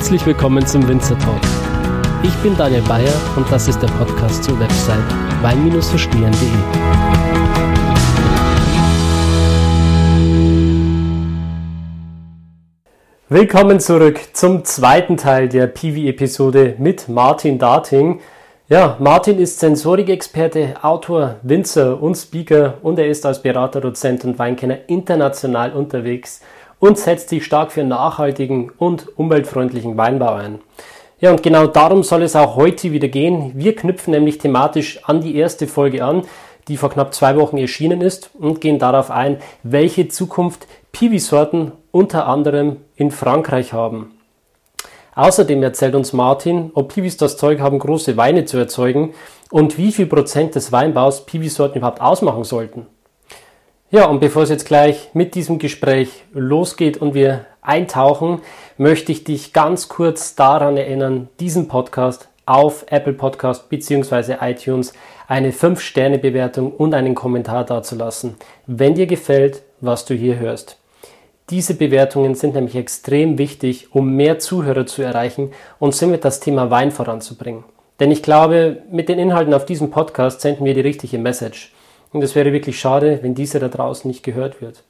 Herzlich willkommen zum Winzer Talk. Ich bin Daniel Bayer und das ist der Podcast zur Website wein-verstehen.de. Willkommen zurück zum zweiten Teil der Piwi-Episode mit Martin Dating. Ja, Martin ist Sensorikexperte, Autor, Winzer und Speaker und er ist als Berater, Dozent und Weinkenner international unterwegs und setzt sich stark für nachhaltigen und umweltfreundlichen Weinbau ein. Ja, und genau darum soll es auch heute wieder gehen. Wir knüpfen nämlich thematisch an die erste Folge an, die vor knapp zwei Wochen erschienen ist und gehen darauf ein, welche Zukunft Piwi-Sorten unter anderem in Frankreich haben. Außerdem erzählt uns Martin, ob Piwis das Zeug haben, große Weine zu erzeugen und wie viel Prozent des Weinbaus Piwi-Sorten überhaupt ausmachen sollten. Ja, und bevor es jetzt gleich mit diesem Gespräch losgeht und wir eintauchen, möchte ich dich ganz kurz daran erinnern, diesen Podcast auf Apple Podcast bzw. iTunes eine 5-Sterne-Bewertung und einen Kommentar dazulassen, wenn dir gefällt, was du hier hörst. Diese Bewertungen sind nämlich extrem wichtig, um mehr Zuhörer zu erreichen und somit das Thema Wein voranzubringen. Denn ich glaube, mit den Inhalten auf diesem Podcast senden wir die richtige Message. Und es wäre wirklich schade, wenn diese da draußen nicht gehört wird.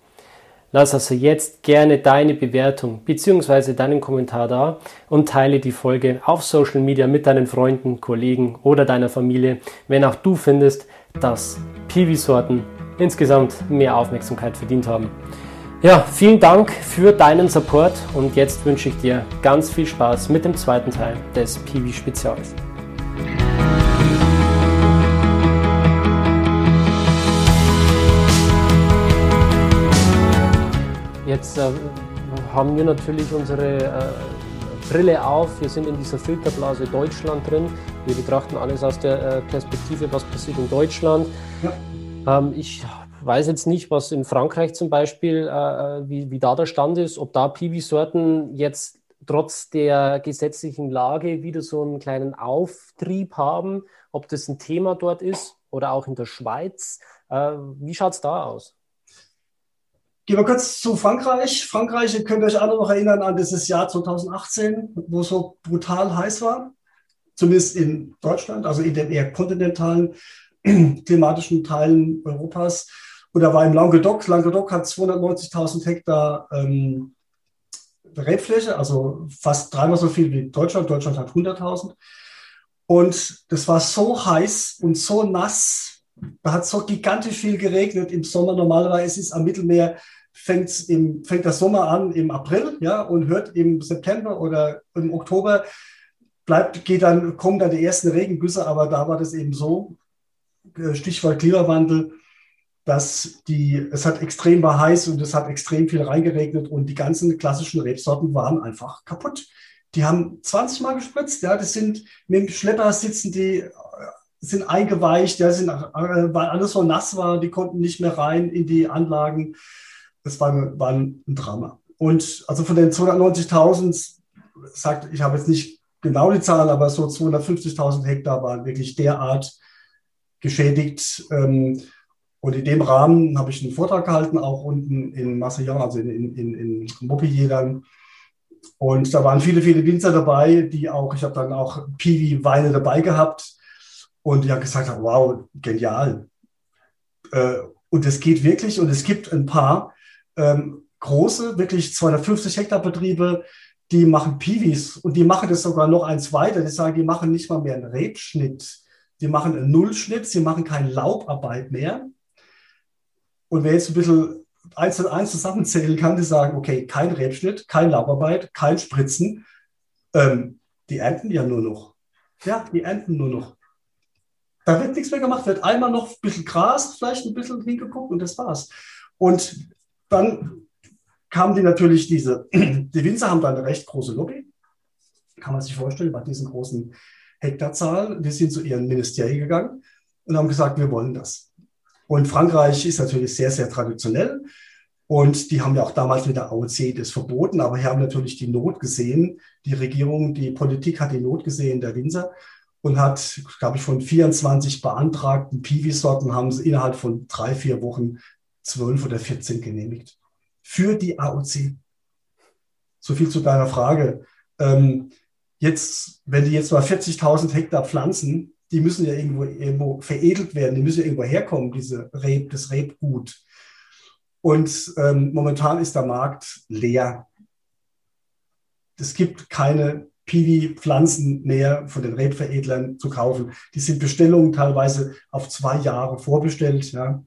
Lass also jetzt gerne deine Bewertung bzw. deinen Kommentar da und teile die Folge auf Social Media mit deinen Freunden, Kollegen oder deiner Familie, wenn auch du findest, dass Piwi-Sorten insgesamt mehr Aufmerksamkeit verdient haben. Ja, vielen Dank für deinen Support und jetzt wünsche ich dir ganz viel Spaß mit dem zweiten Teil des Piwi Spezials. Jetzt äh, haben wir natürlich unsere äh, Brille auf. Wir sind in dieser Filterblase Deutschland drin. Wir betrachten alles aus der äh, Perspektive, was passiert in Deutschland. Ja. Ähm, ich weiß jetzt nicht, was in Frankreich zum Beispiel, äh, äh, wie, wie da der Stand ist, ob da Piwi-Sorten jetzt trotz der gesetzlichen Lage wieder so einen kleinen Auftrieb haben, ob das ein Thema dort ist oder auch in der Schweiz. Äh, wie schaut es da aus? Gehen wir kurz zu Frankreich. Frankreich, ihr könnt euch alle noch erinnern an dieses Jahr 2018, wo es so brutal heiß war. Zumindest in Deutschland, also in den eher kontinentalen klimatischen Teilen Europas. Und da war im Languedoc, Languedoc hat 290.000 Hektar ähm, Rebfläche, also fast dreimal so viel wie Deutschland. Deutschland hat 100.000. Und das war so heiß und so nass. Da hat so gigantisch viel geregnet im Sommer. Normalerweise ist am Mittelmeer fängt, im, fängt der Sommer an im April ja, und hört im September oder im Oktober. Bleibt, geht dann, kommen dann die ersten Regengüsse, aber da war das eben so. Äh, Stichwort Klimawandel dass die, es hat extrem war heiß und es hat extrem viel reingeregnet und die ganzen klassischen Rebsorten waren einfach kaputt. Die haben 20 Mal gespritzt, ja, das sind mit dem Schlepper sitzen die, äh, sind eingeweicht, ja, sind, äh, weil alles so nass war, die konnten nicht mehr rein in die Anlagen. Das war, war ein Drama. Und also von den 290.000, sagt, ich habe jetzt nicht genau die Zahl, aber so 250.000 Hektar waren wirklich derart geschädigt. Ähm, und in dem Rahmen habe ich einen Vortrag gehalten, auch unten in Marseillon, also in, in, in, in Montpellier dann. Und da waren viele, viele Winzer dabei, die auch, ich habe dann auch Piwi-Weine dabei gehabt und die haben gesagt, wow, genial. Äh, und es geht wirklich und es gibt ein paar ähm, große, wirklich 250 Hektar Betriebe, die machen Piwis und die machen das sogar noch eins weiter. Die sagen, die machen nicht mal mehr einen Rebschnitt, die machen einen Nullschnitt, sie machen keine Laubarbeit mehr, und wer jetzt ein bisschen eins und eins zusammenzählen kann, die sagen, okay, kein Rebschnitt, kein Laubarbeit, kein Spritzen, ähm, die ernten ja nur noch. Ja, die ernten nur noch. Da wird nichts mehr gemacht, wird einmal noch ein bisschen Gras, vielleicht ein bisschen hingeguckt und das war's. Und dann kamen die natürlich diese, die Winzer haben da eine recht große Lobby, kann man sich vorstellen, bei diesen großen Hektarzahlen. Die sind zu ihren Ministerien gegangen und haben gesagt, wir wollen das. Und Frankreich ist natürlich sehr, sehr traditionell. Und die haben ja auch damals mit der AOC das verboten, aber haben natürlich die Not gesehen. Die Regierung, die Politik hat die Not gesehen der Winzer und hat, glaube ich, von 24 beantragten Piwi-Sorten haben sie innerhalb von drei, vier Wochen zwölf oder 14 genehmigt. Für die AOC. So viel zu deiner Frage. ähm, jetzt, wenn die jetzt mal 40.000 Hektar pflanzen, die müssen ja irgendwo, irgendwo veredelt werden, die müssen ja irgendwo herkommen, diese Reb, das Rebgut. Und ähm, momentan ist der Markt leer. Es gibt keine Piwi-Pflanzen mehr von den Rebveredlern zu kaufen. Die sind Bestellungen teilweise auf zwei Jahre vorbestellt. Ja.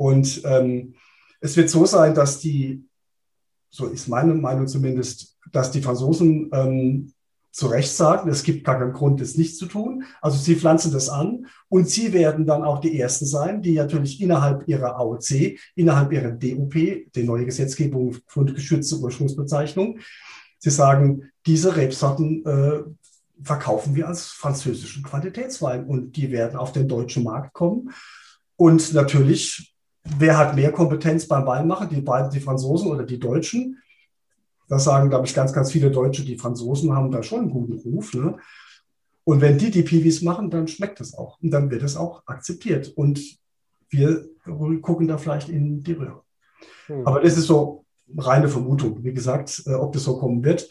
Und ähm, es wird so sein, dass die, so ist meine Meinung zumindest, dass die Franzosen ähm, zu Recht sagen, es gibt gar keinen Grund, das nicht zu tun. Also sie pflanzen das an und sie werden dann auch die Ersten sein, die natürlich innerhalb ihrer AOC, innerhalb ihrer DUP, die neue Gesetzgebung von geschützter Ursprungsbezeichnung, sie sagen, diese Rebsorten äh, verkaufen wir als französischen Qualitätswein und die werden auf den deutschen Markt kommen. Und natürlich, wer hat mehr Kompetenz beim Weinmachen, die, die Franzosen oder die Deutschen? Das sagen, glaube ich, ganz, ganz viele Deutsche. Die Franzosen haben da schon einen guten Ruf. Ne? Und wenn die die Piwis machen, dann schmeckt es auch. Und dann wird es auch akzeptiert. Und wir gucken da vielleicht in die Röhre. Hm. Aber das ist so reine Vermutung. Wie gesagt, äh, ob das so kommen wird.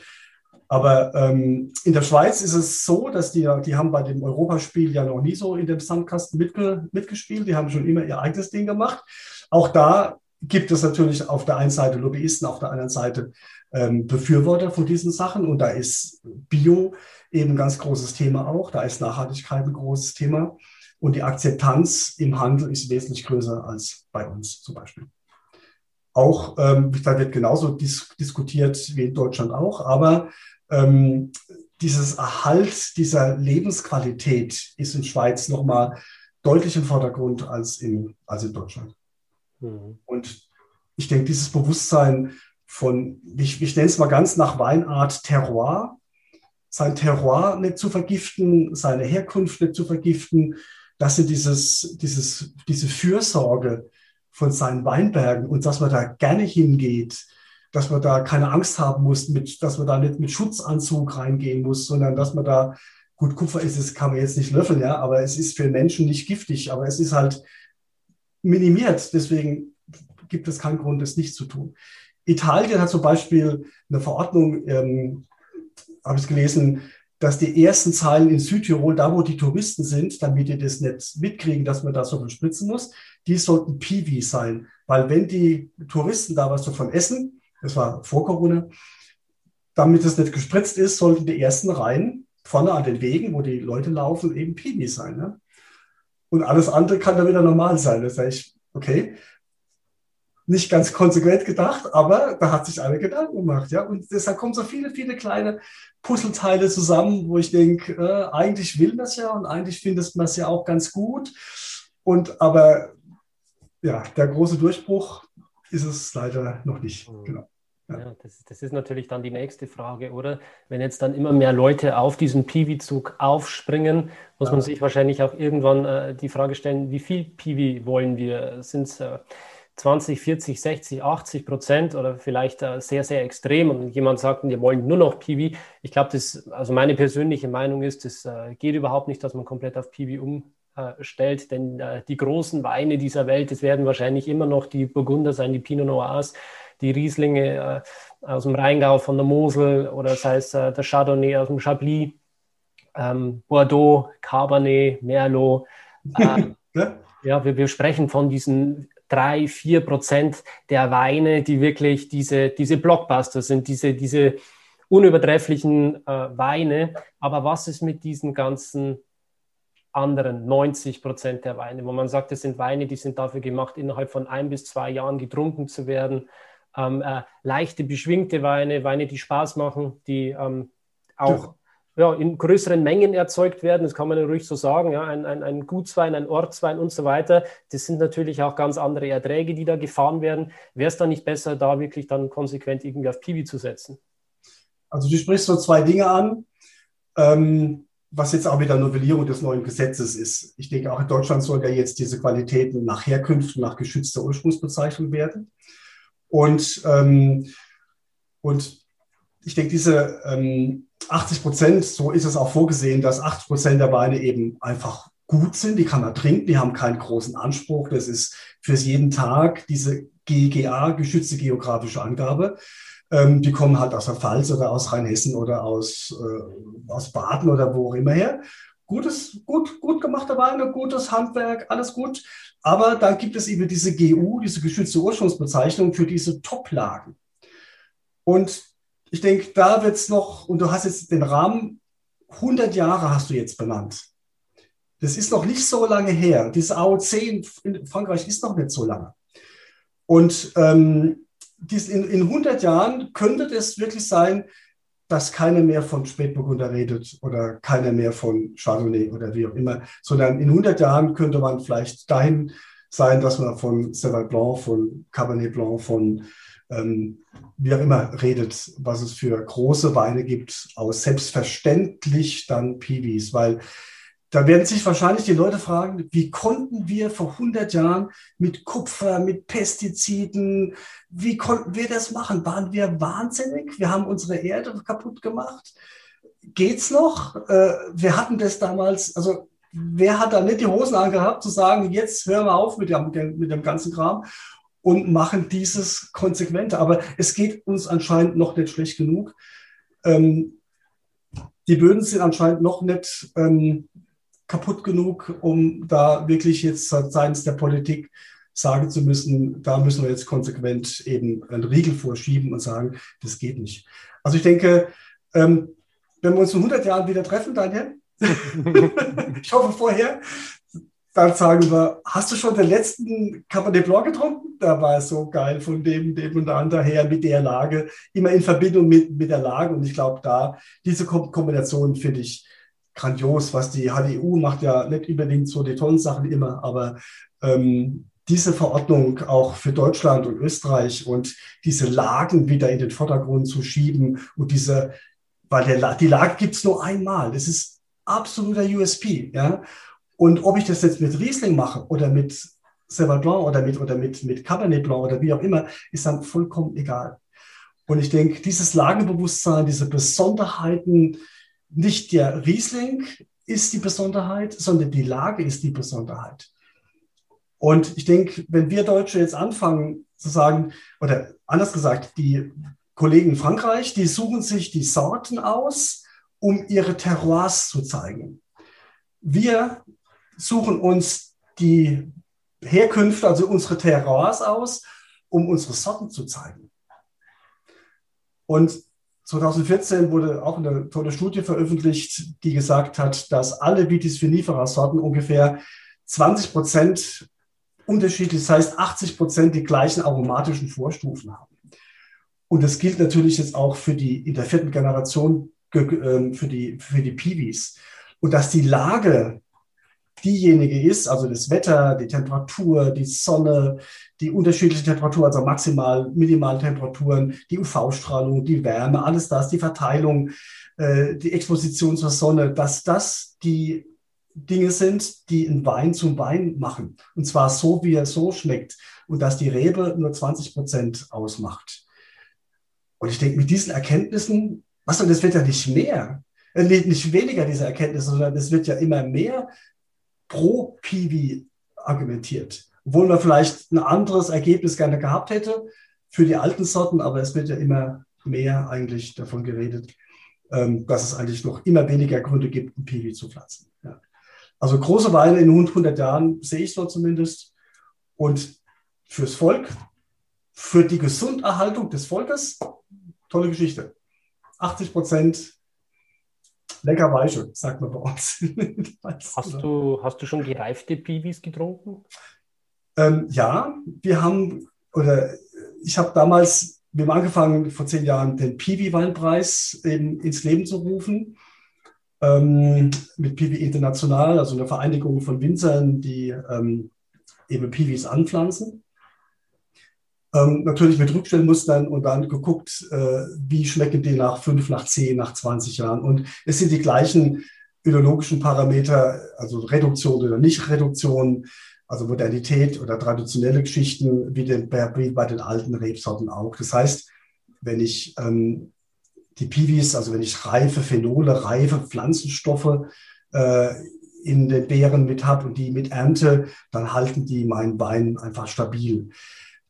Aber ähm, in der Schweiz ist es so, dass die, die haben bei dem Europaspiel ja noch nie so in dem Sandkasten mitge, mitgespielt. Die haben schon immer ihr eigenes Ding gemacht. Auch da gibt es natürlich auf der einen Seite Lobbyisten, auf der anderen Seite ähm, Befürworter von diesen Sachen. Und da ist Bio eben ein ganz großes Thema auch. Da ist Nachhaltigkeit ein großes Thema. Und die Akzeptanz im Handel ist wesentlich größer als bei uns zum Beispiel. Auch, ähm, da wird genauso dis diskutiert wie in Deutschland auch, aber ähm, dieses Erhalt dieser Lebensqualität ist in Schweiz nochmal deutlich im Vordergrund als in, als in Deutschland. Mhm. Und ich denke, dieses Bewusstsein von, ich, ich nenne es mal ganz nach Weinart Terroir, sein Terroir nicht zu vergiften, seine Herkunft nicht zu vergiften, dass er dieses, dieses, diese Fürsorge von seinen Weinbergen und dass man da gerne hingeht, dass man da keine Angst haben muss, mit, dass man da nicht mit Schutzanzug reingehen muss, sondern dass man da, gut, Kupfer ist es, kann man jetzt nicht löffeln, ja, aber es ist für Menschen nicht giftig, aber es ist halt minimiert. Deswegen gibt es keinen Grund, es nicht zu tun. Italien hat zum Beispiel eine Verordnung, ähm, habe ich gelesen, dass die ersten Zeilen in Südtirol, da wo die Touristen sind, damit die das nicht mitkriegen, dass man da so viel spritzen muss, die sollten Piwi sein. Weil wenn die Touristen da was davon essen, das war vor Corona, damit es nicht gespritzt ist, sollten die ersten Reihen vorne an den Wegen, wo die Leute laufen, eben Piwi sein. Ne? Und alles andere kann dann wieder normal sein. Das heißt, okay, nicht ganz konsequent gedacht, aber da hat sich einer Gedanken gemacht, ja. Und deshalb kommen so viele, viele kleine Puzzleteile zusammen, wo ich denke, äh, eigentlich will man es ja und eigentlich findet man es ja auch ganz gut. Und aber ja, der große Durchbruch ist es leider noch nicht. Mhm. Genau. Ja. das, das, ist natürlich dann die nächste Frage, oder? Wenn jetzt dann immer mehr Leute auf diesen Piwi-Zug aufspringen, muss ja. man sich wahrscheinlich auch irgendwann äh, die Frage stellen, wie viel Piwi wollen wir? Sind es äh, 20, 40, 60, 80 Prozent oder vielleicht äh, sehr, sehr extrem und jemand sagt, wir wollen nur noch Piwi. Ich glaube, das, also meine persönliche Meinung ist, es äh, geht überhaupt nicht, dass man komplett auf Piwi umstellt, denn äh, die großen Weine dieser Welt, das werden wahrscheinlich immer noch die Burgunder sein, die Pinot Noirs, die Rieslinge äh, aus dem Rheingau von der Mosel oder sei es äh, der Chardonnay aus dem Chablis, ähm, Bordeaux, Cabernet, Merlot. Äh, ja, wir, wir sprechen von diesen drei, vier Prozent der Weine, die wirklich diese, diese Blockbuster sind, diese, diese unübertrefflichen äh, Weine. Aber was ist mit diesen ganzen anderen 90 Prozent der Weine, wo man sagt, das sind Weine, die sind dafür gemacht, innerhalb von ein bis zwei Jahren getrunken zu werden. Ähm, äh, leichte, beschwingte Weine, Weine, die Spaß machen, die ähm, auch ja, in größeren Mengen erzeugt werden, das kann man ja ruhig so sagen, ja, ein, ein, ein Gutswein, ein Ortswein und so weiter, das sind natürlich auch ganz andere Erträge, die da gefahren werden. Wäre es dann nicht besser, da wirklich dann konsequent irgendwie auf Piwi zu setzen? Also du sprichst so zwei Dinge an, ähm, was jetzt auch wieder Novellierung des neuen Gesetzes ist. Ich denke, auch in Deutschland soll ja jetzt diese Qualitäten nach Herkünften, nach geschützter Ursprungsbezeichnung werden. Und, ähm, und ich denke, diese ähm, 80 Prozent, so ist es auch vorgesehen, dass 80 Prozent der Weine eben einfach gut sind, die kann man trinken, die haben keinen großen Anspruch, das ist für jeden Tag diese GGA, geschützte geografische Angabe. Ähm, die kommen halt aus der Pfalz oder aus Rheinhessen oder aus, äh, aus Baden oder wo auch immer her. Gutes, gut, gut gemachter Wein, gutes Handwerk, alles gut. Aber dann gibt es eben diese GU, diese geschützte Ursprungsbezeichnung für diese Top-Lagen. Und ich denke, da wird es noch, und du hast jetzt den Rahmen, 100 Jahre hast du jetzt benannt. Das ist noch nicht so lange her. Diese AOC in, Frankreich ist noch nicht so lange. Und ähm, dies, in, in 100 Jahren könnte es wirklich sein, dass keiner mehr von Spätburgunder redet oder keiner mehr von Chardonnay oder wie auch immer, sondern in 100 Jahren könnte man vielleicht dahin sein, dass man von Sauvignon Blanc, von Cabernet Blanc, von ähm, wie auch immer redet, was es für große Weine gibt, aus selbstverständlich dann Piwis, weil da werden sich wahrscheinlich die Leute fragen, wie konnten wir vor 100 Jahren mit Kupfer, mit Pestiziden, wie konnten wir das machen? Waren wir wahnsinnig? Wir haben unsere Erde kaputt gemacht. Geht's noch? Äh, wir hatten das damals, also wer hat da nicht die Hosen angehabt, zu sagen, jetzt hören wir auf mit dem, mit dem ganzen Kram und machen dieses konsequent. Aber es geht uns anscheinend noch nicht schlecht genug. Ähm, die Böden sind anscheinend noch nicht ähm, kaputt genug, um da wirklich jetzt seitens der Politik sagen zu müssen, da müssen wir jetzt konsequent eben einen Riegel vorschieben und sagen, das geht nicht. Also ich denke, ähm, wenn wir uns in 100 Jahren wieder treffen, Daniel, ich hoffe vorher, dann sagen wir, hast du schon den letzten Cabernet Blanc getrunken? Da war es so geil von dem, dem und anderen her mit der Lage, immer in Verbindung mit, mit der Lage. Und ich glaube, da, diese Kombination finde ich grandios, was die HDU macht, ja nicht unbedingt so die tollen Sachen immer, aber ähm, diese Verordnung auch für Deutschland und Österreich und diese Lagen wieder in den Vordergrund zu schieben und diese, weil der, die Lage gibt es nur einmal. Das ist absoluter USP. Ja? Und ob ich das jetzt mit Riesling mache oder mit Sauvignon Blanc oder mit, oder mit, mit Cabernet Blanc oder wie auch immer, ist dann vollkommen egal. Und ich denke, dieses Lagenbewusstsein, diese Besonderheiten, nicht der Riesling ist die Besonderheit, sondern die Lage ist die Besonderheit. Und ich denke, wenn wir Deutsche jetzt anfangen zu sagen, oder anders gesagt, die Kollegen in Frankreich, die suchen sich die Sorten aus, um ihre Terroirs zu zeigen. Wir suchen uns die Herkünfte, also unsere Terroirs aus, um unsere Sorten zu zeigen. Und 2014 wurde auch eine tolle Studie veröffentlicht, die gesagt hat, dass alle Vitis vinifera-Sorten ungefähr 20 Prozent unterschiedlich, das heißt 80 Prozent die gleichen aromatischen Vorstufen haben. Und das gilt natürlich jetzt auch für die in der vierten Generation ähm, für die, für die Piwis. Und dass die Lage diejenige ist, also das Wetter, die Temperatur, die Sonne, die unterschiedliche Temperatur, also maximal, Minimaltemperaturen, die UV-Strahlung, die Wärme, alles das, die Verteilung, äh, die Exposition zur Sonne, dass das die Dinge sind, die einen Wein zum Wein machen. Und zwar so, wie er so schmeckt. Und dass die Rebe nur 20 Prozent ausmacht. Und ich denke, mit diesen Erkenntnissen, was und das wird ja nicht mehr, äh, nicht weniger diese Erkenntnisse, sondern es wird ja immer mehr pro Piwi argumentiert. Obwohl man vielleicht ein anderes Ergebnis gerne gehabt hätte für die alten Sorten, aber es wird ja immer mehr eigentlich davon geredet, ähm, dass es eigentlich noch immer weniger Gründe gibt, ein Piwi zu pflanzen. Ja. Also große Weine in 100 Jahren sehe ich so zumindest. Und fürs Volk, für die Gesunderhaltung des Volkes, tolle Geschichte. 80 Prozent lecker weiche, sagt man bei uns. hast, du, hast du schon gereifte Piwis getrunken? Ähm, ja, wir haben, oder ich habe damals, wir haben angefangen vor zehn Jahren den Piwi-Weinpreis ins Leben zu rufen. Ähm, mit Piwi International, also eine Vereinigung von Winzern, die ähm, eben Piwis anpflanzen. Ähm, natürlich mit Rückstellmustern und dann geguckt, äh, wie schmecken die nach fünf, nach zehn, nach 20 Jahren. Und es sind die gleichen önologischen Parameter, also Reduktion oder Nicht-Reduktion, also Modernität oder traditionelle Geschichten, wie, den, bei den alten Rebsorten auch. Das heißt, wenn ich ähm, die Piwis, also wenn ich reife Phenole, reife Pflanzenstoffe äh, in den Beeren mit habe und die mit ernte, dann halten die meinen Wein einfach stabil.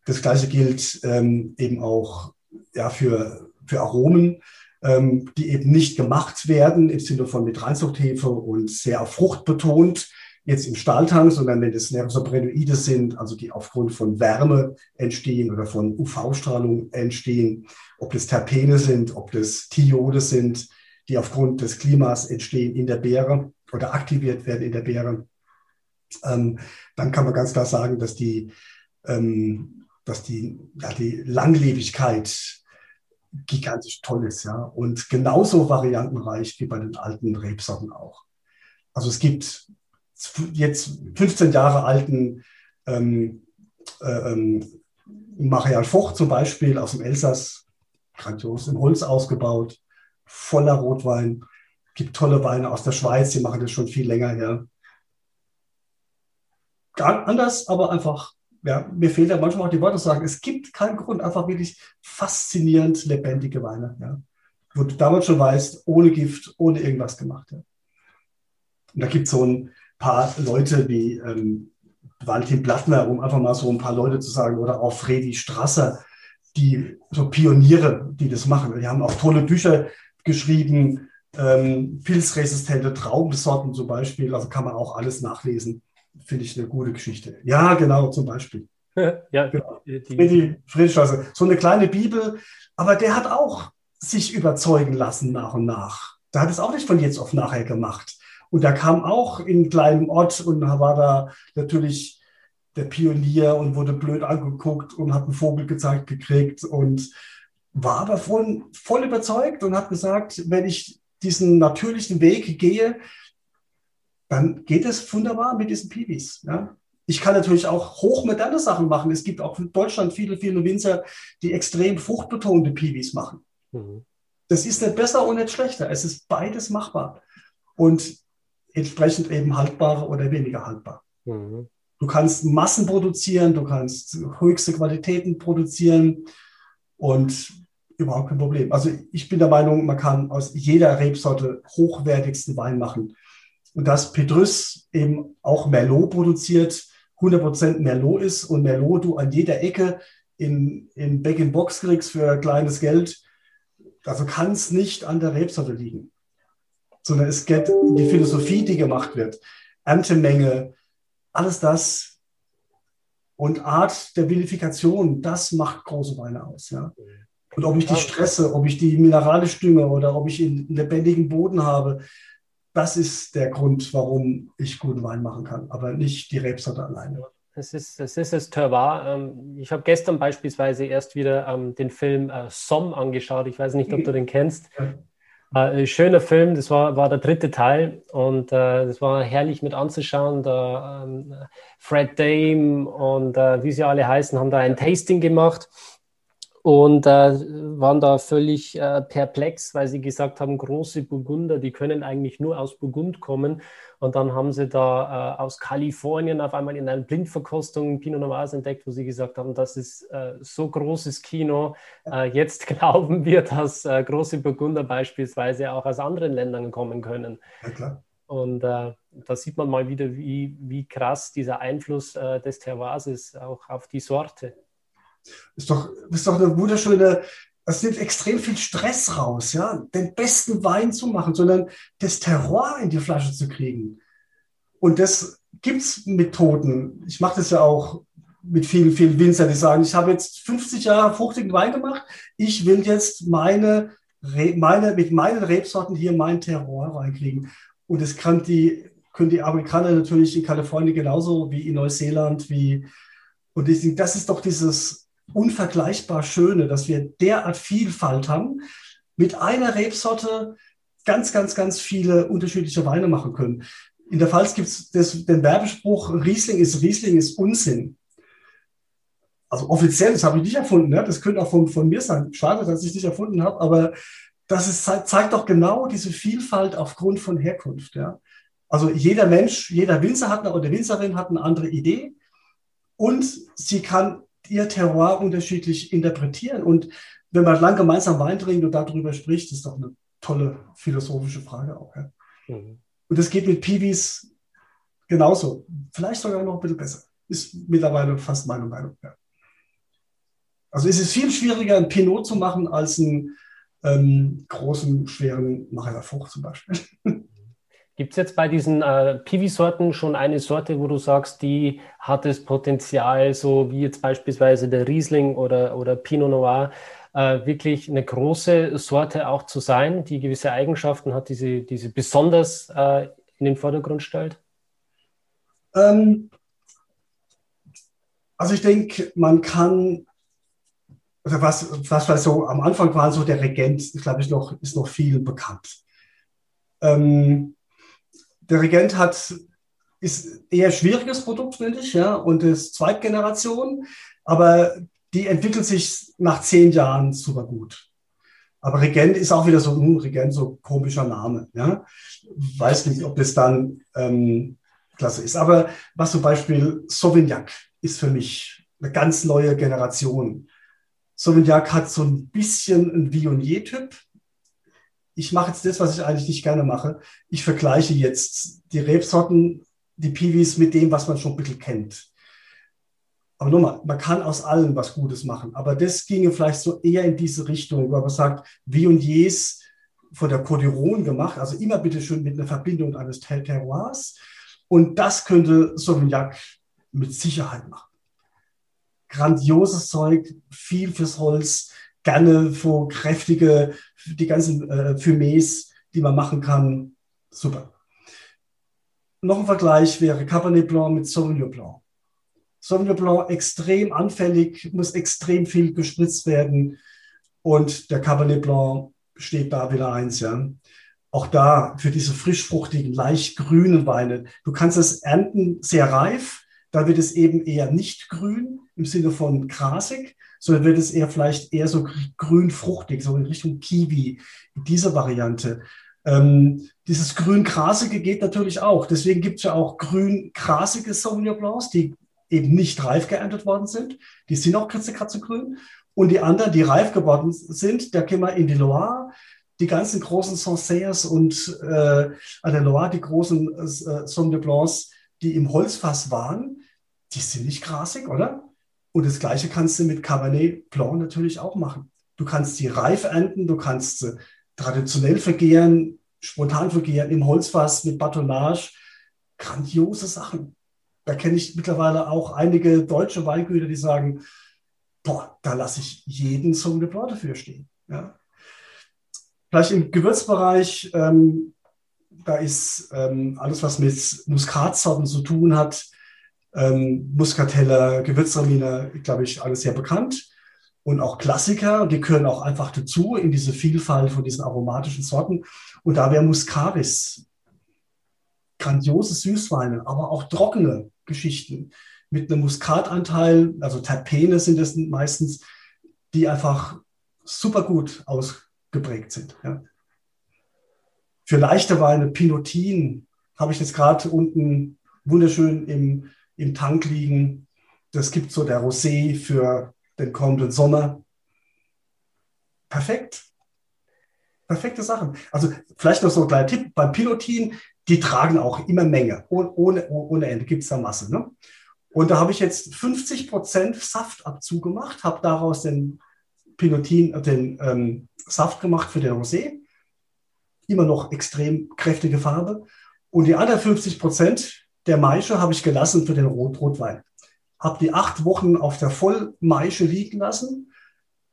Das gleiche gilt ähm, eben auch ja, für, für Aromen, ähm, die eben nicht gemacht werden im Sinne von mit Reinzuchthefe und sehr auf Frucht betont, jetzt im Stahltank, sondern wenn es Nervosoprenoide sind, also die aufgrund von Wärme entstehen oder von UV-Strahlung entstehen, ob das Terpene sind, ob das Thiode sind, die aufgrund des Klimas entstehen in der Beere oder aktiviert werden in der Beere, ähm, dann kann man ganz klar sagen, dass die, ähm, dass die, ja, die Langlebigkeit gigantisch toll ist, ja, und genauso variantenreich wie bei den alten Rebsorten auch. Also es gibt jetzt 15 Jahre alten ähm, äh, ähm, Marial Foch zum Beispiel aus dem Elsass, grandios im Holz ausgebaut, voller Rotwein. Gibt tolle Weine aus der Schweiz, die machen das schon viel länger her. Anders, aber einfach, ja, mir fehlt ja manchmal auch die Worte zu sagen. Es gibt keinen Grund, einfach wirklich faszinierend lebendige Weine, ja. Wo du damals schon weißt, ohne Gift, ohne irgendwas gemacht. Ja. Und da gibt es so ein paar Leute wie ähm, Valentin Plattner, um einfach mal so ein paar Leute zu sagen, oder auch Fredi Strasser, die so Pioniere, die das machen. Die haben auch tolle Bücher geschrieben, ähm, pilzresistente Traubensorten zum Beispiel, also kann man auch alles nachlesen. Finde ich eine gute Geschichte. Ja, genau, zum Beispiel. ja, genau. die Friedrichstraße. So eine kleine Bibel, aber der hat auch sich überzeugen lassen nach und nach. Der hat es auch nicht von jetzt auf nachher gemacht. Und der kam auch in einen kleinen Ort und war da natürlich der Pionier und wurde blöd angeguckt und hat einen Vogel gezeigt gekriegt und war aber voll, voll überzeugt und hat gesagt, wenn ich diesen natürlichen Weg gehe, dann geht es wunderbar mit diesen Piwis. Ja? Ich kann natürlich auch hochmoderne Sachen machen. Es gibt auch in Deutschland viele, viele Winzer, die extrem fruchtbetonte Piwis machen. Mhm. Das ist nicht besser und nicht schlechter. Es ist beides machbar. Und entsprechend eben haltbar oder weniger haltbar. Mhm. Du kannst Massen produzieren, du kannst höchste Qualitäten produzieren und überhaupt kein Problem. Also ich bin der Meinung, man kann aus jeder Rebsorte hochwertigsten Wein machen. Und dass Petrus eben auch Merlot produziert, 100% Merlot ist und Merlot du an jeder Ecke in, in Back-in-Box kriegst für kleines Geld, also kann es nicht an der Rebsorte liegen, sondern es geht die Philosophie, die gemacht wird, Erntemenge, alles das und Art der Vinifikation, das macht große Weine aus. Ja. Und ob ich die stresse, ob ich die mineralisch dünge oder ob ich einen lebendigen Boden habe, das ist der Grund, warum ich guten Wein machen kann, aber nicht die Rebsorte alleine. Das ist, das ist das Terroir. Ähm, ich habe gestern beispielsweise erst wieder ähm, den Film äh, Somme angeschaut. Ich weiß nicht, ob du den kennst. Äh, schöner Film, das war, war der dritte Teil und äh, das war herrlich mit anzuschauen. Da, ähm, Fred Dame und äh, wie sie alle heißen, haben da ein Tasting gemacht und äh, waren da völlig äh, perplex, weil sie gesagt haben, große Burgunder, die können eigentlich nur aus Burgund kommen. Und dann haben sie da äh, aus Kalifornien auf einmal in einer Blindverkostung Pinot Noirs entdeckt, wo sie gesagt haben, das ist äh, so großes Kino. Äh, jetzt glauben wir, dass äh, große Burgunder beispielsweise auch aus anderen Ländern kommen können. Ja, klar. Und da sieht man mal wieder, wie, wie krass dieser Einfluss des Terroirs ist, auch auf die Sorte. Ist doch, ist doch eine wunderschöne, es nimmt extrem viel Stress raus, ja, den besten Wein zu machen, sondern das Terroir in die Flasche zu kriegen. Und das gibt es Methoden. Ich mache das ja auch mit vielen, vielen Winzern, die sagen, ich habe jetzt 50 Jahre fruchtigen Wein gemacht, ich will jetzt meine, meine, mit meinen Rebsorten hier mein Terroir reinkriegen. Und das kann die, können die Amerikaner natürlich in Kalifornien genauso wie in Neuseeland, wie, und das ist doch dieses unvergleichbar Schöne, dass wir derart Vielfalt haben, mit einer Rebsorte ganz, ganz, ganz viele unterschiedliche Weine machen können. In der Pfalz gibt es den Werbespruch, Riesling ist Riesling ist Unsinn. Also offiziell, das habe ich nicht erfunden, ne? das könnte auch von, von mir sein. Schade, dass ich es nicht erfunden habe, aber das ist, zeigt doch genau diese Vielfalt aufgrund von Herkunft. Ja? Also jeder Mensch, jeder Winzer hat eine, oder Winzerin hat eine andere Idee und sie kann ihr Terroir unterschiedlich interpretieren. Und wenn man lang gemeinsam Wein trinkt und darüber spricht, ist doch eine tolle philosophische Frage auch. Ja? Mhm. Und das geht mit Piwis genauso. Vielleicht sogar noch ein bisschen besser. Ist mittlerweile fast meine Meinung. Ja. Also es ist viel schwieriger, ein Pinot zu machen, als einen ähm, großen, schweren Macher Frucht zum Beispiel. Gibt es jetzt bei diesen äh, Piwi-Sorten schon eine Sorte, wo du sagst, die hat das Potenzial, so wie jetzt beispielsweise der Riesling oder, oder Pinot Noir, äh, wirklich eine große Sorte auch zu sein, die gewisse Eigenschaften hat, die sie, die sie besonders äh, in den Vordergrund stellt? Ähm, also ich denke, man kann, also was, was war so am Anfang war so der Regent, glaube ich, noch, ist noch viel bekannt. Ähm, der Regent hat, ist eher schwieriges Produkt, finde ich, ja, und ist Zweitgeneration, aber die entwickelt sich nach zehn Jahren super gut. Aber Regent ist auch wieder so, hm, Regent, so komischer Name. Ja? Weiß nicht, ob das dann ähm, klasse ist. Aber was zum Beispiel Sauvignac ist für mich eine ganz neue Generation. Sauvignac hat so ein bisschen einen Viognier-Typ, ich mache jetzt das, was ich eigentlich nicht gerne mache. Ich vergleiche jetzt die Rebsorten, die Piwis mit dem, was man schon ein bisschen kennt. Aber nochmal, man kann aus allem was Gutes machen. Aber das ginge vielleicht so eher in diese Richtung, wo man sagt, wie und jes von der Codiron gemacht, also immer bitte schön mit einer Verbindung eines Terroirs. Und das könnte Sauvignac mit Sicherheit machen. Grandioses Zeug, viel fürs Holz, gerne so kräftige, die ganzen äh, Fumés, die man machen kann. Super. Noch ein Vergleich wäre Cabernet Blanc mit Sauvignon Blanc. Sauvignon Blanc extrem anfällig, muss extrem viel gespritzt werden. Und der Cabernet Blanc steht da wieder eins, ja. Auch da für diese frischfruchtigen, leicht grünen Weine. Du kannst es ernten sehr reif, da wird es eben eher nicht grün im Sinne von grasig, sondern wird es eher vielleicht eher so grün-fruchtig, so in Richtung Kiwi, diese Variante. Ähm, dieses grün-grasige geht natürlich auch. Deswegen gibt es ja auch grün-grasige Sauvignon Blancs, die eben nicht reif geerntet worden sind. Die sind auch grün. Und die anderen, die reif geworden sind, da gehen wir in die Loire. Die ganzen großen Sancerres und äh, an der Loire, die großen äh, Sauvignon Blancs, die im Holzfass waren, die sind nicht grasig, oder? Und das Gleiche kannst du mit Cabernet Blanc natürlich auch machen. Du kannst sie reif ernten, du kannst sie traditionell vergehren, spontan vergehren, im Holzfass mit Batonnage. Grandiose Sachen. Da kenne ich mittlerweile auch einige deutsche Weingüter, die sagen, boah, da lasse ich jeden Sauvignon Blanc dafür stehen. Ja. Vielleicht im Gewürzbereich, ähm, da ist ähm, alles, was mit Muskatsorten zu tun hat, ähm, Muscatella, Gewürztraminer, glaube ich, alles sehr bekannt. Und auch Klassiker, die gehören auch einfach dazu in diese Vielfalt von diesen aromatischen Sorten. Und da wäre Muscaris. Grandiose Süßweine, aber auch trockene Geschichten mit einem Muskatanteil, also Terpene sind es meistens, die einfach super gut ausgeprägt sind. Ja. Für leichte Weine, Pinotin, habe ich jetzt gerade unten wunderschön im im Tank liegen. Das gibt so der Rosé für den kommenden Sommer. Perfekt. Perfekte Sachen. Also vielleicht noch so ein kleiner Tipp beim Pilotin, die tragen auch immer Menge. Ohne, ohne, Ende gibt es da Masse. Ne? Und da habe ich jetzt 50 Prozent Saftabzug gemacht, habe daraus den Pilotin, den ähm, Saft gemacht für den Rosé. Immer noch extrem kräftige Farbe. Und die anderen 50 Prozent der Maische habe ich gelassen für den Rot Rotwein. Habe die acht Wochen auf der Vollmaische liegen lassen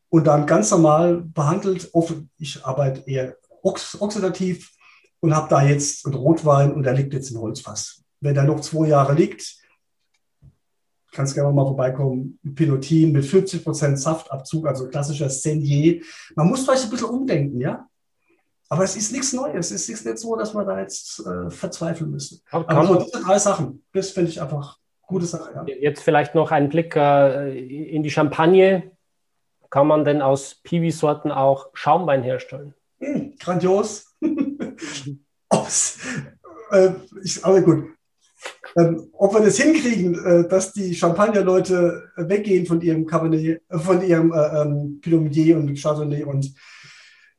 und dann ganz normal behandelt. Ich arbeite eher oxidativ und habe da jetzt einen Rotwein und der liegt jetzt im Holzfass. Wenn der noch zwei Jahre liegt, kannst gerne mal vorbeikommen. Pilotin mit 50% Saftabzug, also klassischer Senier. Man muss vielleicht ein bisschen umdenken, ja? Aber es ist nichts Neues. Es ist nicht so, dass man da jetzt äh, verzweifeln müsste. Aber, Aber so diese drei Sachen, das finde ich einfach gute Sache. Ja. Jetzt vielleicht noch ein Blick äh, in die Champagne. Kann man denn aus Piwi-Sorten auch Schaumwein herstellen? Hm, grandios. äh, ich, aber gut. Ähm, ob wir das hinkriegen, äh, dass die Champagner-Leute weggehen von ihrem Cabernet, äh, von ihrem äh, ähm, Pinot und Chardonnay und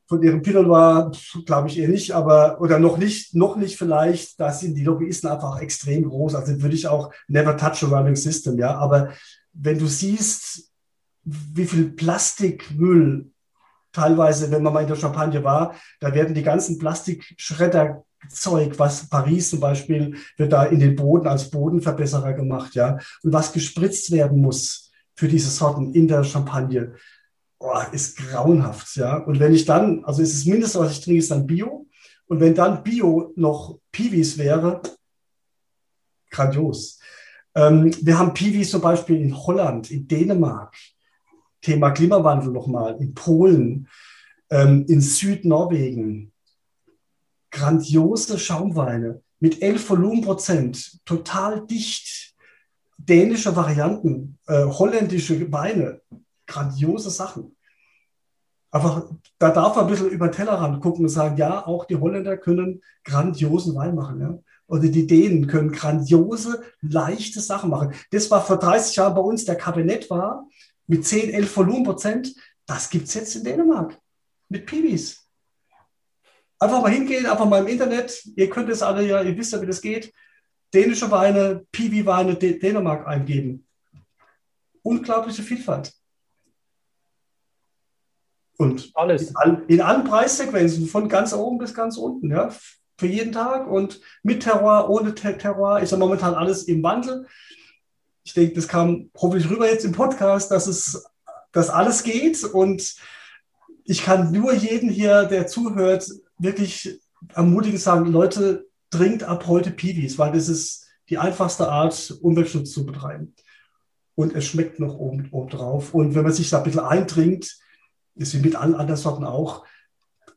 von ihrem Pinot Noir glaube ich eher nicht, aber oder noch nicht, noch nicht vielleicht. Da sind die Lobbyisten einfach extrem groß. Also würde ich auch never touch a running system, ja. Aber wenn du siehst, wie viel Plastikmüll teilweise, wenn man mal in der Champagne war, da werden die ganzen Plastikschredder Zeug, was Paris zum Beispiel wird da in den Boden als Bodenverbesserer gemacht, ja, und was gespritzt werden muss für diese Sorten in der Champagne, oh, ist grauenhaft, ja. Und wenn ich dann, also ist das Mindeste, was ich trinke, ist dann Bio. Und wenn dann Bio noch Piwis wäre, grandios. Ähm, wir haben Piwis zum Beispiel in Holland, in Dänemark, Thema Klimawandel nochmal, in Polen, ähm, in Südnorwegen, grandiose Schaumweine mit 11 Volumenprozent, total dicht, dänische Varianten, äh, holländische Weine, grandiose Sachen. Aber da darf man ein bisschen über den Tellerrand gucken und sagen, ja, auch die Holländer können grandiosen Wein machen. Ja? Oder die Dänen können grandiose, leichte Sachen machen. Das war vor 30 Jahren bei uns der Kabinett war, mit 10, 11 Volumenprozent. Das gibt es jetzt in Dänemark mit Piwis. Einfach mal hingehen, einfach mal im Internet. Ihr könnt es alle ja, ihr wisst ja, wie das geht. Dänische Weine, Piwi-Weine, Dänemark eingeben. Unglaubliche Vielfalt. Und Alles. In, all, in allen Preissequenzen, von ganz oben bis ganz unten, ja, für jeden Tag und mit Terror, ohne Terror, ist ja momentan alles im Wandel. Ich denke, das kam hoffentlich rüber jetzt im Podcast, dass es, dass alles geht und ich kann nur jeden hier, der zuhört, wirklich ermutigend sagen, Leute, trinkt ab heute Piwis, weil das ist die einfachste Art, Umweltschutz zu betreiben. Und es schmeckt noch oben, oben drauf. Und wenn man sich da ein bisschen eintrinkt, ist wie mit allen anderen Sorten auch,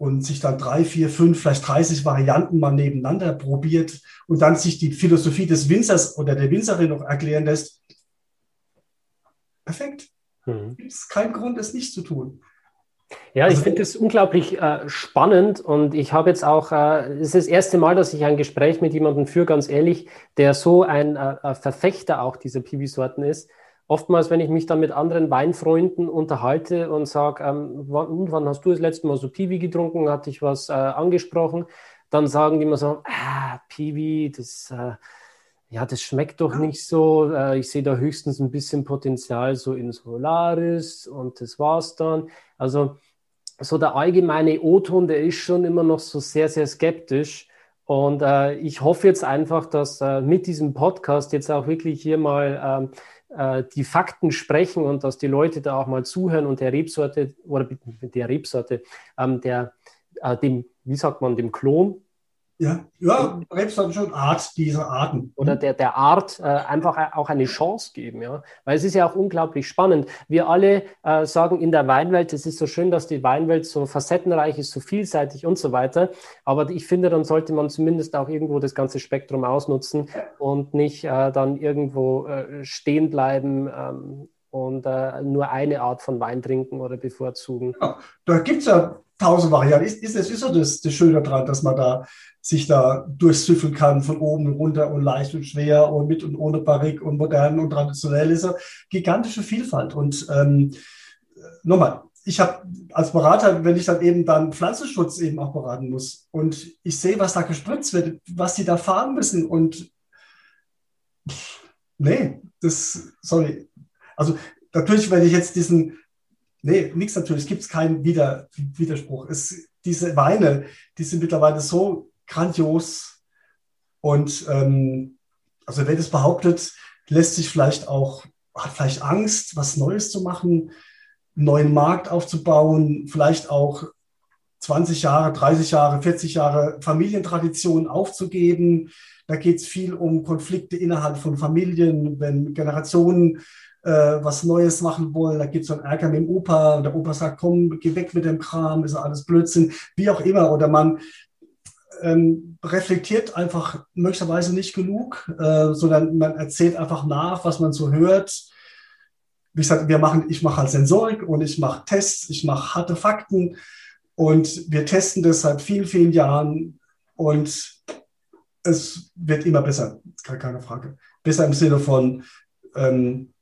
und sich dann drei, vier, fünf, vielleicht 30 Varianten mal nebeneinander probiert und dann sich die Philosophie des Winzers oder der Winzerin noch erklären lässt, perfekt. Mhm. Gibt es keinen Grund, es nicht zu tun. Ja, ich also, finde es unglaublich äh, spannend und ich habe jetzt auch, äh, es ist das erste Mal, dass ich ein Gespräch mit jemandem führe, ganz ehrlich, der so ein äh, Verfechter auch dieser Piwi-Sorten ist. Oftmals, wenn ich mich dann mit anderen Weinfreunden unterhalte und sage, ähm, wann, wann, hast du das letzte Mal so Piwi getrunken, hatte ich was äh, angesprochen, dann sagen die immer so, ah, Piwi, das äh, ja, das schmeckt doch nicht so. Äh, ich sehe da höchstens ein bisschen Potenzial so in Solaris und das war's dann. Also so der allgemeine O-Ton, der ist schon immer noch so sehr, sehr skeptisch. Und äh, ich hoffe jetzt einfach, dass äh, mit diesem Podcast jetzt auch wirklich hier mal ähm, äh, die Fakten sprechen und dass die Leute da auch mal zuhören und der Rebsorte oder der Rebsorte, ähm, der, äh, dem, wie sagt man, dem Klon, ja, ja Rebsorten schon Art dieser Arten. Oder der, der Art äh, einfach auch eine Chance geben, ja. Weil es ist ja auch unglaublich spannend. Wir alle äh, sagen in der Weinwelt, es ist so schön, dass die Weinwelt so facettenreich ist, so vielseitig und so weiter. Aber ich finde, dann sollte man zumindest auch irgendwo das ganze Spektrum ausnutzen und nicht äh, dann irgendwo äh, stehen bleiben ähm, und äh, nur eine Art von Wein trinken oder bevorzugen. Ja, da gibt es ja tausend Varianten. Ist, ist, ist so das, das Schöne daran, dass man da sich da durchsüffeln kann, von oben und runter und leicht und schwer und mit und ohne Barrik und modern und traditionell ist eine gigantische Vielfalt. Und ähm, nochmal, ich habe als Berater, wenn ich dann eben dann Pflanzenschutz eben auch beraten muss und ich sehe, was da gespritzt wird, was die da fahren müssen und nee, das, sorry. Also natürlich, wenn ich jetzt diesen Nee, nichts natürlich. Es gibt keinen Wider, Widerspruch. Es, diese Weine, die sind mittlerweile so grandios. Und ähm, also wer das behauptet, lässt sich vielleicht auch, hat vielleicht Angst, was Neues zu machen, einen neuen Markt aufzubauen, vielleicht auch 20 Jahre, 30 Jahre, 40 Jahre Familientradition aufzugeben. Da geht es viel um Konflikte innerhalb von Familien, wenn Generationen äh, was Neues machen wollen. Da gibt es einen Ärger mit dem Opa und der Opa sagt, komm, geh weg mit dem Kram, ist alles Blödsinn, wie auch immer. Oder man ähm, reflektiert einfach möglicherweise nicht genug, äh, sondern man erzählt einfach nach, was man so hört. Wie gesagt, wir machen, ich mache halt Sensorik und ich mache Tests, ich mache harte Fakten und wir testen das seit vielen, vielen Jahren und es wird immer besser, keine Frage. Besser im Sinne von, ähm,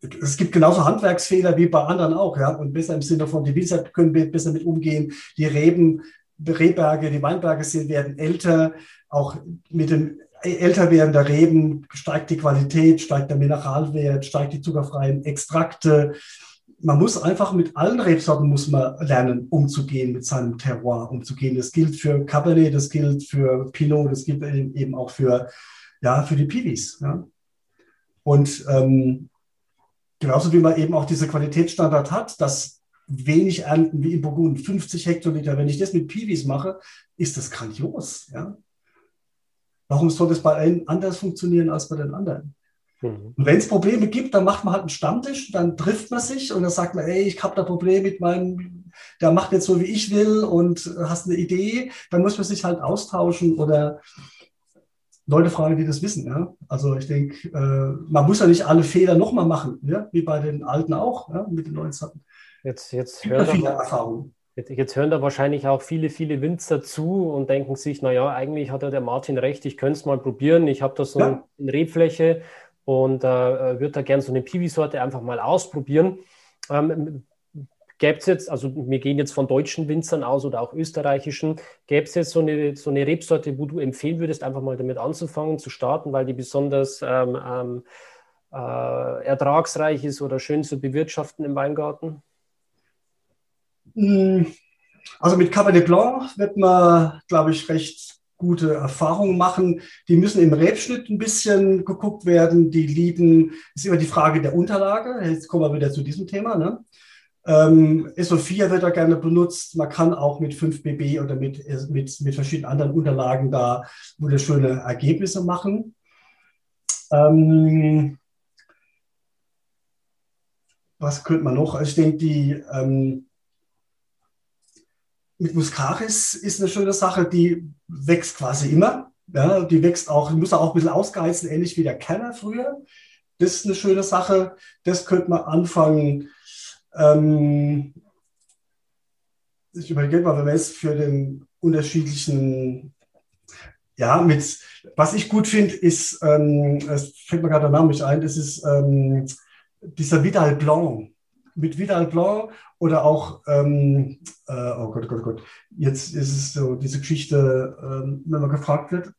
es gibt genauso Handwerksfehler wie bei anderen auch, ja, und besser im Sinne von, die Winzer können besser mit umgehen, die Reben, Rehberge, die Weinberge sind, werden älter, auch mit dem älter werdender Reben steigt die Qualität, steigt der Mineralwert, steigt die zuckerfreien Extrakte. Man muss einfach mit allen Rebsorten muss man lernen, umzugehen, mit seinem Terroir umzugehen. Das gilt für Cabernet, das gilt für Pinot, das gilt eben auch für, ja, für die Piwis. Ja. Und ähm, genauso wie man eben auch diese Qualitätsstandard hat, dass wenig ernten wie in Burgund, 50 Hektoliter. Wenn ich das mit Piwis mache, ist das grandios. Ja? Warum soll das bei einem anders funktionieren als bei den anderen? Mhm. Und wenn es Probleme gibt, dann macht man halt einen Stammtisch, dann trifft man sich und dann sagt man, ey, ich habe da Probleme mit meinem, der macht jetzt so, wie ich will und hast eine Idee, dann muss man sich halt austauschen oder Leute fragen, die das wissen. Ja? Also ich denke, äh, man muss ja nicht alle Fehler nochmal machen, ja? wie bei den Alten auch, ja? mit den neuen Sachen. Jetzt, jetzt, hören viele da, jetzt, jetzt, hören da wahrscheinlich auch viele, viele Winzer zu und denken sich, naja, eigentlich hat ja der Martin recht, ich könnte es mal probieren. Ich habe da so ja. eine Rebfläche und äh, würde da gerne so eine Piwi-Sorte einfach mal ausprobieren. Ähm, Gäbe es jetzt, also wir gehen jetzt von deutschen Winzern aus oder auch österreichischen, gäbe es jetzt so eine, so eine Rebsorte, wo du empfehlen würdest, einfach mal damit anzufangen, zu starten, weil die besonders ähm, ähm, äh, ertragsreich ist oder schön zu bewirtschaften im Weingarten? Hm, also mit Cabernet Blanc wird man, glaube ich, recht gute Erfahrungen machen. Die müssen im Rebschnitt ein bisschen geguckt werden. Die lieben, ist immer die Frage der Unterlage. Jetzt kommen wir wieder zu diesem Thema. Ne? Ähm, SO4 wird da gerne benutzt. Man kann auch mit 5BB oder mit, mit, mit verschiedenen anderen Unterlagen da wunderschöne Ergebnisse machen. Ähm, was könnte man noch? Also ich denke, die ähm, mit Muscaris ist eine schöne Sache, die wächst quasi immer. Ja, die wächst auch, muss auch ein bisschen ausgeizen, ähnlich wie der Kenner früher. Das ist eine schöne Sache. Das könnte man anfangen. Ähm, ich überlege mal, wenn man jetzt für den unterschiedlichen, ja, mit, was ich gut finde, ist, ähm, es fällt mir gerade der Name nicht ein, das ist ähm, dieser Vidal Blanc. Mit Vidal Blanc oder auch, ähm, äh, oh Gott, Gott, Gott, jetzt ist es so diese Geschichte, ähm, wenn man gefragt wird,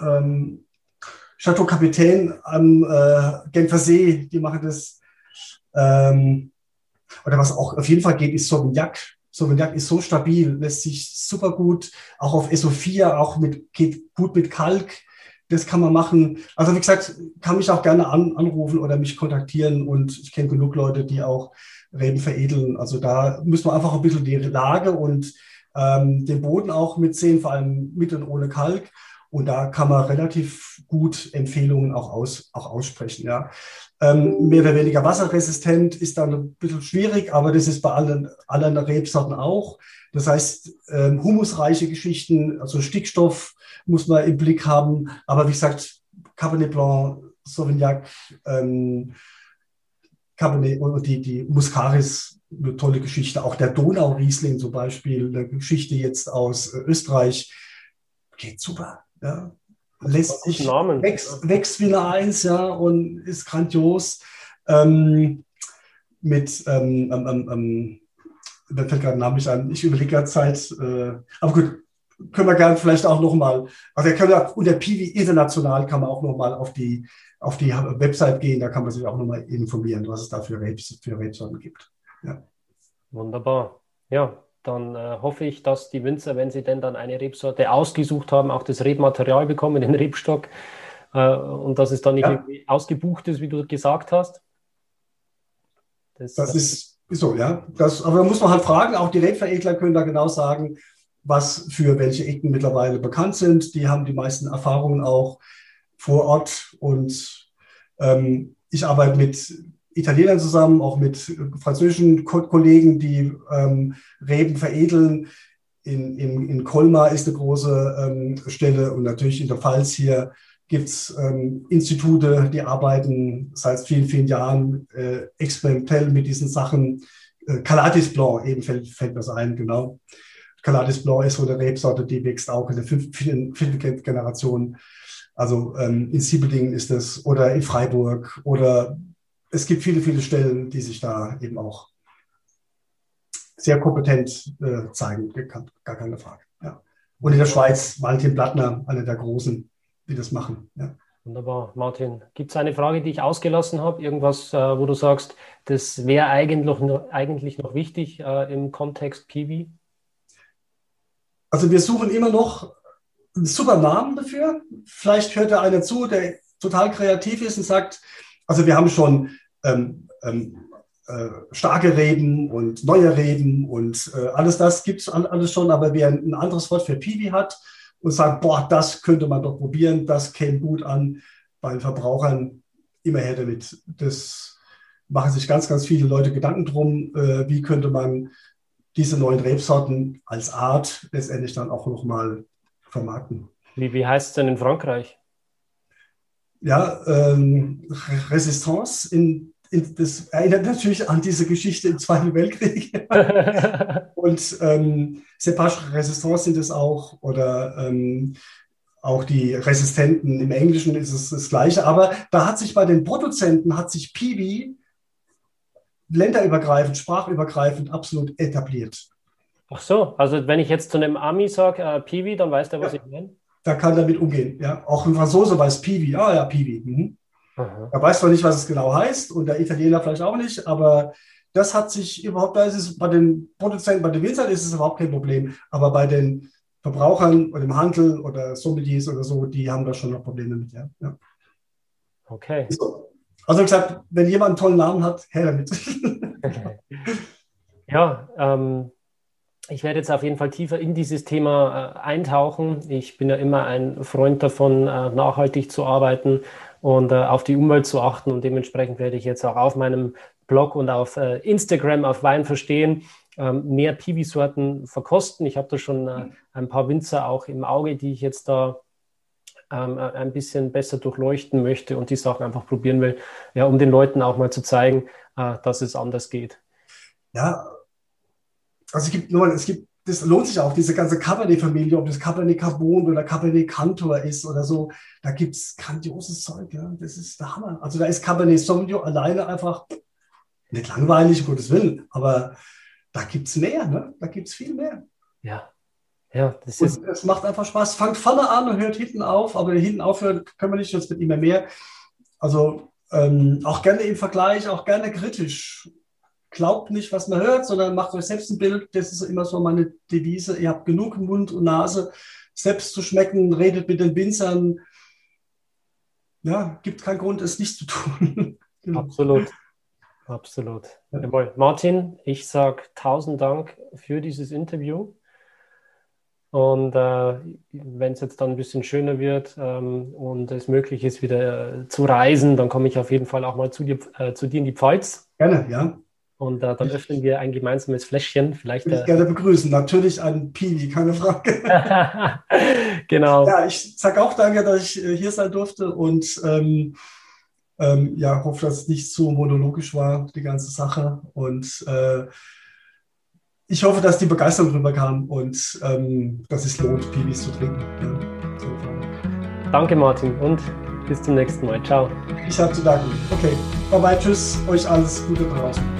ähm, Chateau Capitaine am äh, Genfer See, die machen das. Ähm, oder was auch auf jeden Fall geht, ist Sauvignac. Sauvignac ist so stabil, lässt sich super gut, auch auf SO4, auch mit, geht gut mit Kalk. Das kann man machen. Also wie gesagt, kann mich auch gerne an, anrufen oder mich kontaktieren und ich kenne genug Leute, die auch Reben veredeln. Also da müssen wir einfach ein bisschen die Lage und ähm, den Boden auch mitsehen, vor allem mit und ohne Kalk. Und da kann man relativ gut Empfehlungen auch, aus, auch aussprechen. Ja. Ähm, mehr oder weniger wasserresistent ist dann ein bisschen schwierig, aber das ist bei allen, allen Rebsorten auch. Das heißt, ähm, humusreiche Geschichten, also Stickstoff muss man im Blick haben. Aber wie gesagt, Cabernet Blanc, Sauvignac, ähm, Cabernet und die, die Muscaris, eine tolle Geschichte. Auch der Donau-Riesling zum Beispiel, eine Geschichte jetzt aus Österreich, geht super. Ja. Lässt sich, Namen. Wächst, wächst wie eine Eins, ja, und ist grandios. Ähm, mit, ähm, ähm, ähm, mir fällt gerade ein Name nicht an, ich überlege gerade Zeit, äh, aber gut, können wir gerne vielleicht auch nochmal, also wir können ja unter Piwi international kann man auch nochmal auf die, auf die Website gehen, da kann man sich auch nochmal informieren, was es da für, Rebs, für Rebsorten gibt. Ja. Wunderbar. Ja, dann äh, hoffe ich, dass die Winzer, wenn sie denn dann eine Rebsorte ausgesucht haben, auch das Rebmaterial bekommen, den Rebstock, äh, und dass es dann nicht ja. ausgebucht ist, wie du gesagt hast. Das, das ist, ist so, ja. Das, aber da muss man halt fragen, auch die Rebveredler können da genau sagen, was für welche Ecken mittlerweile bekannt sind. Die haben die meisten Erfahrungen auch vor Ort und ähm, ich arbeite mit Italienern zusammen, auch mit französischen Ko Kollegen, die ähm, Reben veredeln. In, in, in Colmar ist eine große ähm, Stelle und natürlich in der Pfalz hier gibt es ähm, Institute, die arbeiten seit vielen, vielen Jahren äh, experimentell mit diesen Sachen. Äh, Calatis Blanc eben fällt, fällt mir das ein, genau. Calatis Blanc ist so eine Rebsorte, die wächst auch in der fünften, fünften Generation. Also ähm, in Siebelingen ist es oder in Freiburg oder es gibt viele, viele Stellen, die sich da eben auch sehr kompetent äh, zeigen, gar keine Frage. Ja. Und in der Schweiz, Valentin Blattner, einer der großen, die das machen. Ja. Wunderbar, Martin. Gibt es eine Frage, die ich ausgelassen habe? Irgendwas, äh, wo du sagst, das wäre eigentlich noch, eigentlich noch wichtig äh, im Kontext Kiwi? Also wir suchen immer noch einen super Namen dafür. Vielleicht hört da einer zu, der total kreativ ist und sagt, also wir haben schon ähm, ähm, äh, starke Reden und neue Reden und äh, alles das gibt es alles schon, aber wer ein anderes Wort für Piwi hat und sagt, boah, das könnte man doch probieren, das käme gut an bei den Verbrauchern, immer her damit. Das machen sich ganz, ganz viele Leute Gedanken drum, äh, wie könnte man diese neuen Rebsorten als Art letztendlich dann auch nochmal vermarkten. Wie, wie heißt es denn in Frankreich? Ja, ähm, Resistance in, in, das erinnert natürlich an diese Geschichte im Zweiten Weltkrieg. Und ähm, Cepage Resistance sind es auch oder ähm, auch die Resistenten im Englischen ist es das Gleiche. Aber da hat sich bei den Produzenten, hat sich Piwi länderübergreifend, sprachübergreifend absolut etabliert. Ach so, also wenn ich jetzt zu einem Ami sage, äh, Piwi, dann weiß der, was ja, ich meine? Da kann damit umgehen. Ja. Auch ein Franzose weiß Piwi. Ah ja, Piwi. Mhm. Er weiß zwar nicht, was es genau heißt und der Italiener vielleicht auch nicht, aber das hat sich überhaupt, da ist es bei den Produzenten, bei den Winzern ist es überhaupt kein Problem. Aber bei den Verbrauchern oder im Handel oder Sommeliers oder so, die haben da schon noch Probleme mit. Ja. ja. Okay. So. Also gesagt, wenn jemand einen tollen Namen hat, her damit. ja, ähm, ich werde jetzt auf jeden Fall tiefer in dieses Thema äh, eintauchen. Ich bin ja immer ein Freund davon, äh, nachhaltig zu arbeiten und äh, auf die Umwelt zu achten. Und dementsprechend werde ich jetzt auch auf meinem Blog und auf äh, Instagram auf Wein verstehen ähm, mehr Piwi-Sorten verkosten. Ich habe da schon äh, ein paar Winzer auch im Auge, die ich jetzt da ähm, äh, ein bisschen besser durchleuchten möchte und die Sachen einfach probieren will, ja, um den Leuten auch mal zu zeigen, dass es anders geht. Ja, also es gibt nur, es gibt, das lohnt sich auch, diese ganze Cabernet-Familie, ob das Cabernet Carbon oder Cabernet Cantor ist oder so, da gibt es grandioses Zeug, ja. Das ist der Hammer. Also da ist Cabernet Sauvignon alleine einfach nicht langweilig, um Gottes Willen, aber da gibt es mehr, ne? Da gibt es viel mehr. Ja. Ja, das ist. Und es macht einfach Spaß. Fangt vorne an und hört hinten auf, aber hinten aufhören können wir nicht, jetzt wird immer mehr. Also ähm, auch gerne im Vergleich, auch gerne kritisch glaubt nicht, was man hört, sondern macht euch selbst ein Bild. Das ist immer so meine Devise. Ihr habt genug Mund und Nase, selbst zu schmecken, redet mit den Winzern. Ja, gibt keinen Grund, es nicht zu tun. genau. Absolut. Absolut. Jawohl. Martin, ich sage tausend Dank für dieses Interview. Und äh, wenn es jetzt dann ein bisschen schöner wird ähm, und es möglich ist, wieder äh, zu reisen, dann komme ich auf jeden Fall auch mal zu dir, äh, zu dir in die Pfalz. Gerne, ja. Und äh, dann öffnen wir ein gemeinsames Fläschchen. Vielleicht, würde ich äh, gerne begrüßen. Natürlich ein Piwi, keine Frage. genau. Ja, ich sage auch danke, dass ich äh, hier sein durfte und ähm, ähm, ja, hoffe, dass es nicht zu monologisch war, die ganze Sache. Und äh, ich hoffe, dass die Begeisterung rüberkam und ähm, dass es lohnt, Piwis zu trinken. Ja, Danke, Martin, und bis zum nächsten Mal. Ciao. Ich habe zu danken. Okay, bye bye, tschüss, euch alles Gute draußen.